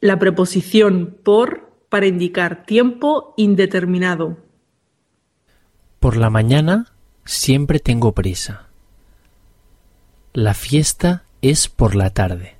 La preposición por para indicar tiempo indeterminado. Por la mañana siempre tengo prisa. La fiesta es por la tarde.